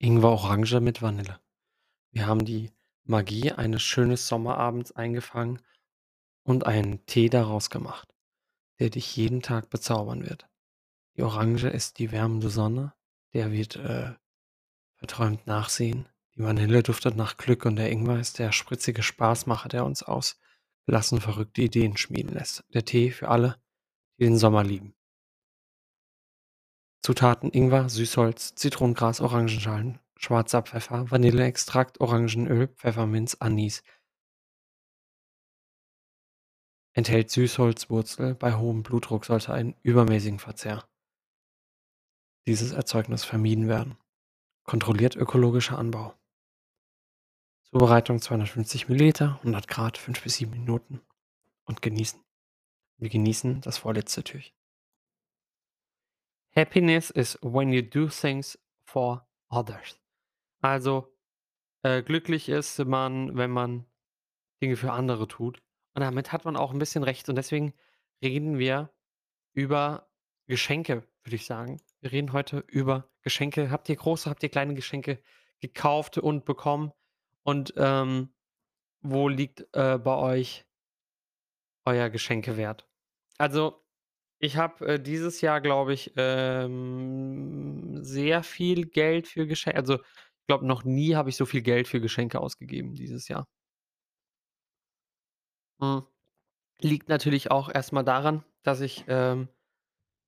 Ingwer-Orange mit Vanille. Wir haben die Magie eines schönen Sommerabends eingefangen und einen Tee daraus gemacht, der dich jeden Tag bezaubern wird. Die Orange ist die wärmende Sonne, der wird äh, verträumt nachsehen. Die Vanille duftet nach Glück und der Ingwer ist der spritzige Spaßmacher, der uns aus gelassen verrückte Ideen schmieden lässt. Der Tee für alle, die den Sommer lieben. Zutaten: Ingwer, Süßholz, Zitronengras, Orangenschalen, schwarzer Pfeffer, Vanilleextrakt, Orangenöl, Pfefferminz, Anis. Enthält Süßholzwurzel. Bei hohem Blutdruck sollte ein übermäßigen Verzehr dieses Erzeugnis vermieden werden. Kontrolliert ökologischer Anbau. Zubereitung 250 Milliliter, 100 Grad, 5 bis 7 Minuten und genießen. Wir genießen das vorletzte Türchen. Happiness is when you do things for others. Also, äh, glücklich ist man, wenn man Dinge für andere tut. Und damit hat man auch ein bisschen recht. Und deswegen reden wir über Geschenke, würde ich sagen. Wir reden heute über Geschenke. Habt ihr große, habt ihr kleine Geschenke gekauft und bekommen? Und, ähm, wo liegt, äh, bei euch euer Geschenkewert? Also, ich habe, äh, dieses Jahr, glaube ich, ähm, sehr viel Geld für Geschenke also, ich glaube, noch nie habe ich so viel Geld für Geschenke ausgegeben dieses Jahr. Hm, liegt natürlich auch erst mal daran, dass ich, ähm,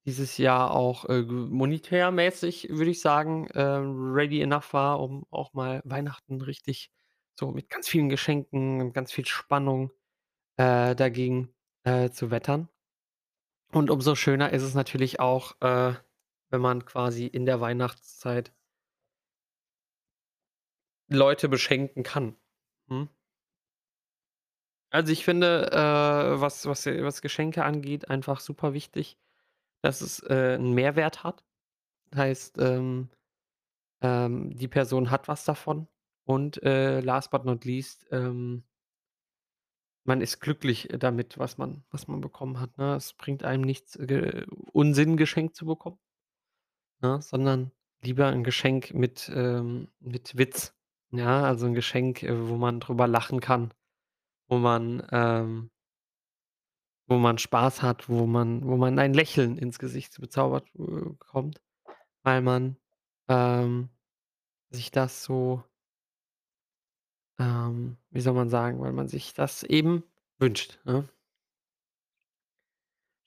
dieses Jahr auch, äh, monetärmäßig, würde ich sagen, ähm, ready enough war, um auch mal Weihnachten richtig so mit ganz vielen Geschenken und ganz viel Spannung, äh, dagegen, äh, zu wettern. Und umso schöner ist es natürlich auch, äh, wenn man quasi in der Weihnachtszeit Leute beschenken kann. Mhm. Also, ich finde, äh, was was was Geschenke angeht, einfach super wichtig, dass es, äh, 'n Mehrwert hat. Heißt, ähm, ähm, die Person hat was davon und, äh, last but not least, ähm man ist glücklich, äh, damit, was man was man bekommen hat, ne? Es bringt einem nichts, ge Unsinn geschenkt zu bekommen, ne, sondern lieber 'n Geschenk mit, ähm mit Witz, ja? Also, 'n Geschenk, äh, wo man drüber lachen kann, wo man, ähm wo man Spaß hat, wo man wo man ein Lächeln ins Gesicht bezaubert, äh, bekommt, weil man, ähm, sich das so ähm, wie soll man sagen, weil man sich das eben wünscht, ne?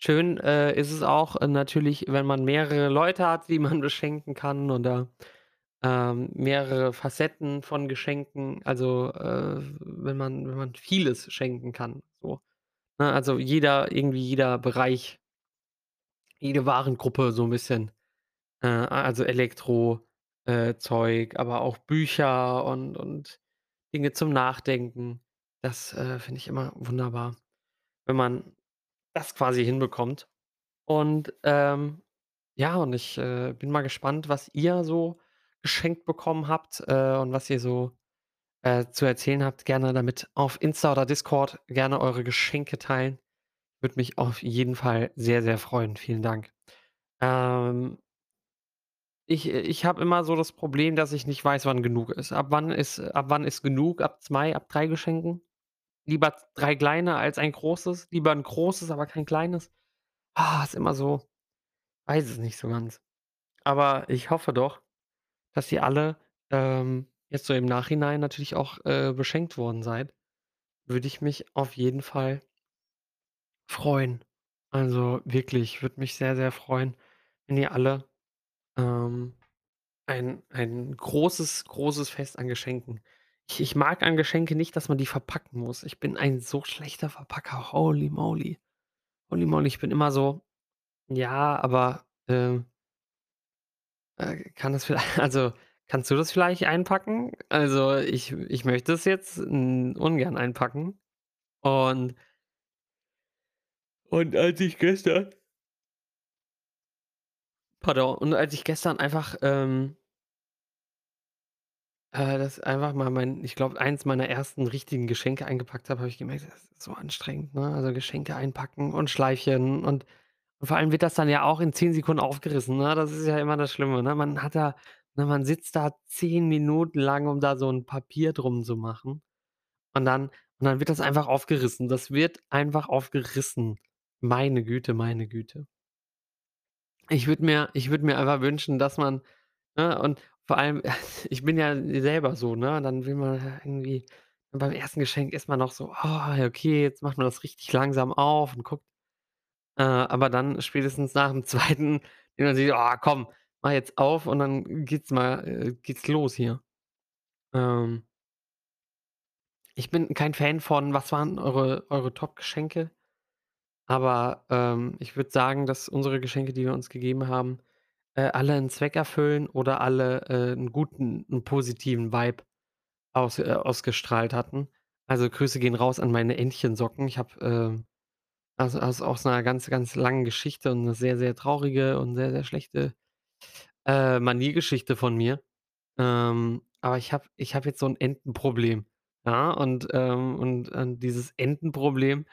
Schön, äh, ist es auch, äh, natürlich, wenn man mehrere Leute hat, die man beschenken kann oder, ähm, mehrere Facetten von Geschenken, also, äh, wenn man wenn man vieles schenken kann, so, ne? Also, jeder irgendwie jeder Bereich jede Warengruppe so 'n bisschen, äh, also Elektro äh, aber auch Bücher und und Dinge zum Nachdenken. Das, äh, finde ich immer wunderbar, wenn man das quasi hinbekommt. Und, ähm, ja, und ich, äh, bin mal gespannt, was ihr so geschenkt bekommen habt, äh, und was ihr so, äh, zu erzählen habt. Gerne damit auf Insta oder Discord gerne eure Geschenke teilen. Würde mich auf jeden Fall sehr, sehr freuen. Vielen Dank. Ähm ich äh, ich habe immer so das Problem, dass ich nicht weiß, wann genug ist. Ab wann ist ab wann ist genug? Ab 2, ab 3 Geschenken? Lieber 3 kleine als ein großes? Lieber 'n großes, aber kein kleines? Ah, ist immer so weiß es nicht so ganz. Aber ich hoffe doch, dass ihr alle, ähm, jetzt so im Nachhinein natürlich auch, äh, beschenkt worden seid. Würde ich mich auf jeden Fall freuen. Also, wirklich, würde mich sehr, sehr freuen, wenn ihr alle, ähm, ein ein großes, großes Fest an Geschenken ich ich mag an Geschenke nicht, dass man die verpacken muss. Ich bin ein so schlechter Verpacker. Holy moly. Holy moly, ich bin immer so: „Ja, aber, ähm“ „äh, kann das viellei also, kannst du das vielleicht einpacken? Also, ich ich möchte es jetzt, hm, ungern einpacken.“ Und und als ich gestern Pardon. Und als ich gestern einfach, ähm äh, das einfach mal mein ich glaube, eins meiner ersten richtigen Geschenke eingepackt habe, habe ich gemerkt, das ist so anstrengend, ne? Also, Geschenke einpacken und Schleifchen und vor allem wird das dann ja auch in 10 Sekunden aufgerissen, ne? Das ist ja immer das Schlimme, ne? Man hat da Ne, man sitzt da 10 Minuten lang, um da so 'n Papier drum zu machen. Und dann und dann wird das einfach aufgerissen. Das wird einfach aufgerissen. Meine Güte, meine Güte. Ich würde mir ich mir einfach wünschen, dass man ne, und vor allem, ich bin ja selber so, ne? Dann will man irgendwie beim ersten Geschenk ist man noch so: „Oh, okay, jetzt macht man das richtig langsam auf und guckt.“ Äh, aber dann spätestens nach dem 2. denkt man sich: „Oh, komm, mach jetzt auf und dann geht's mal äh, geht's los hier.“ Ähm ich bin kein Fan von was waren eure eure Top-Geschenke? Aber, ähm, ich würde sagen, dass unsere Geschenke, die wir uns gegeben haben, äh, alle 'n Zweck erfüllen oder alle, äh, 'n guten 'n positiven Vibe aus äh, ausgestrahlt hatten. Also, Grüße gehen raus an meine Entchensocken. Ich habe, ähm, also aus aus 'ner ganz, ganz langen Geschichte und 'ne sehr, sehr traurige und sehr, sehr schlechte, äh, Maniergeschichte von mir. Ähm, aber ich habe ich habe jetzt so 'n Entenproblem, ja? Und, ähm und und dieses Entenproblem,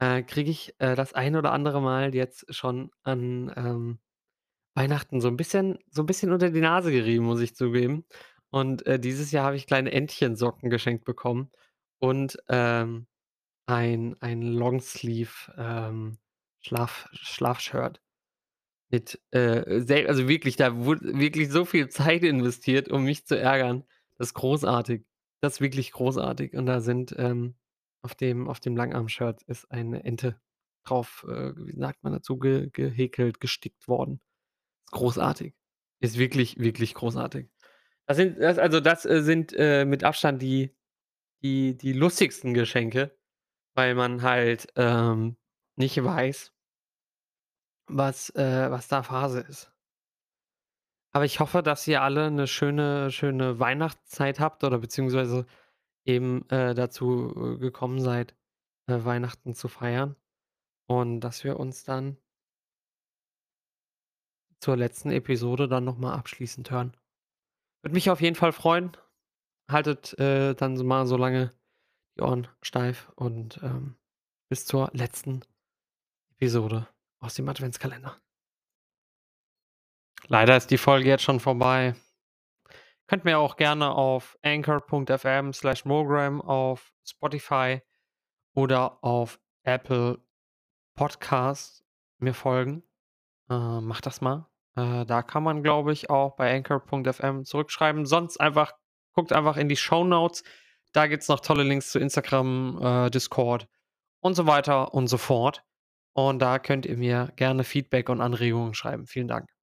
äh, kriege ich, äh, das ein oder andere Mal jetzt schon an, ähm, Weihnachten so 'n bisschen so 'n bisschen unter die Nase gerieben, muss ich zugeben. Und, äh, dieses Jahr habe ich kleine Entchensocken geschenkt bekommen und, ähm, ein ein Longsleeve, ähm, Schlaf Schlafshirt mit, äh, sel also wirklich, da wurde wirklich so viel Zeit investiert, um mich zu ärgern. Das ist großartig. Das ist wirklich großartig. Und da sind, ähm auf dem auf dem Langarm-Shirt ist eine Ente drauf, äh, wie sagt man dazu, ge gehäkelt, gestickt worden. Ist großartig. Ist wirklich, wirklich großartig. Das sind das also das, äh, sind, äh, mit Abstand die die die lustigsten Geschenke, weil man halt, ähm, nicht weiß was, äh was da Phase ist. Aber ich hoffe, dass ihr alle 'ne schöne schöne Weihnachtszeit habt oder beziehungsweise eben, äh, dazu, gekommen seid, äh, Weihnachten zu feiern und dass wir uns dann zur letzten Episode dann noch mal abschließend hören. Würde mich auf jeden Fall freuen. Haltet, äh, dann mal so lange die Ohren steif und, ähm, bis zur letzten Episode aus dem Adventskalender. Leider ist die Folge jetzt schon vorbei. Könnt mir auch gerne auf anchor.fm/mogram auf Spotify oder auf Apple Podcasts mir folgen. Äh, macht das mal. Äh, da kann man, glaube ich, auch bei anchor.fm zurückschreiben. Sonst einfach guckt einfach in die Shownotes. Da gibt's noch tolle Links zu Instagram, äh, Discord und so weiter und so fort. Und da könnt ihr mir gerne Feedback und Anregungen schreiben. Vielen Dank.